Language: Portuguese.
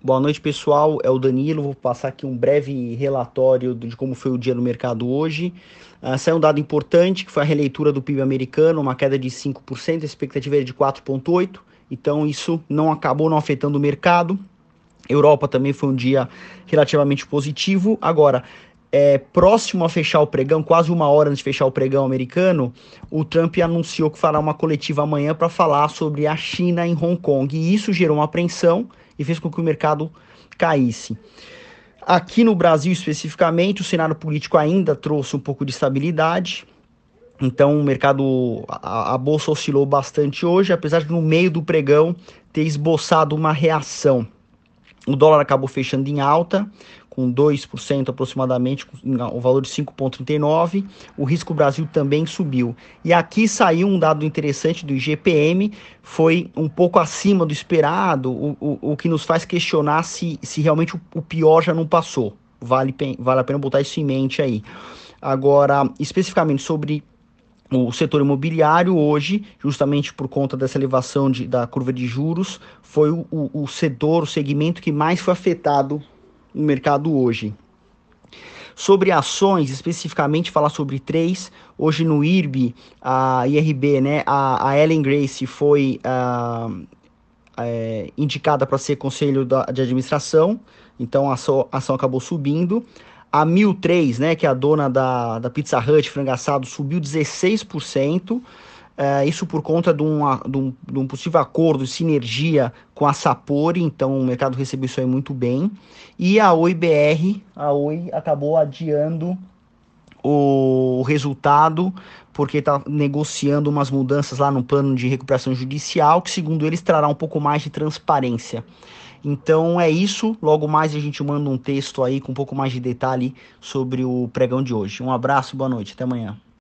Boa noite, pessoal. É o Danilo. Vou passar aqui um breve relatório de como foi o dia no mercado hoje. Uh, saiu um dado importante, que foi a releitura do PIB americano, uma queda de 5%, a expectativa era de 4,8%. Então, isso não acabou não afetando o mercado. Europa também foi um dia relativamente positivo. Agora, é, próximo a fechar o pregão, quase uma hora antes de fechar o pregão americano, o Trump anunciou que fará uma coletiva amanhã para falar sobre a China em Hong Kong. E isso gerou uma apreensão e fez com que o mercado caísse. Aqui no Brasil, especificamente, o cenário político ainda trouxe um pouco de estabilidade. Então, o mercado, a, a bolsa oscilou bastante hoje, apesar de no meio do pregão ter esboçado uma reação. O dólar acabou fechando em alta, com 2% aproximadamente, o valor de 5,39. O risco Brasil também subiu. E aqui saiu um dado interessante do IGPM, foi um pouco acima do esperado, o, o, o que nos faz questionar se, se realmente o, o pior já não passou. Vale, vale a pena botar isso em mente aí. Agora, especificamente sobre o setor imobiliário hoje, justamente por conta dessa elevação de, da curva de juros, foi o, o, o setor, o segmento que mais foi afetado no mercado hoje. Sobre ações, especificamente falar sobre três. Hoje no IRB, a IRB, né, a, a Ellen Grace foi uh, é, indicada para ser conselho da, de administração, então a ação, a ação acabou subindo. A 1003, né, que é a dona da, da Pizza Hut, frango assado, subiu 16%. É, isso por conta de um, de, um, de um, possível acordo sinergia com a Sapori, então o mercado recebeu isso aí muito bem. E a OIBR, a Oi acabou adiando o resultado porque está negociando umas mudanças lá no plano de recuperação judicial, que segundo eles trará um pouco mais de transparência. Então é isso. Logo mais a gente manda um texto aí com um pouco mais de detalhe sobre o pregão de hoje. Um abraço, boa noite, até amanhã.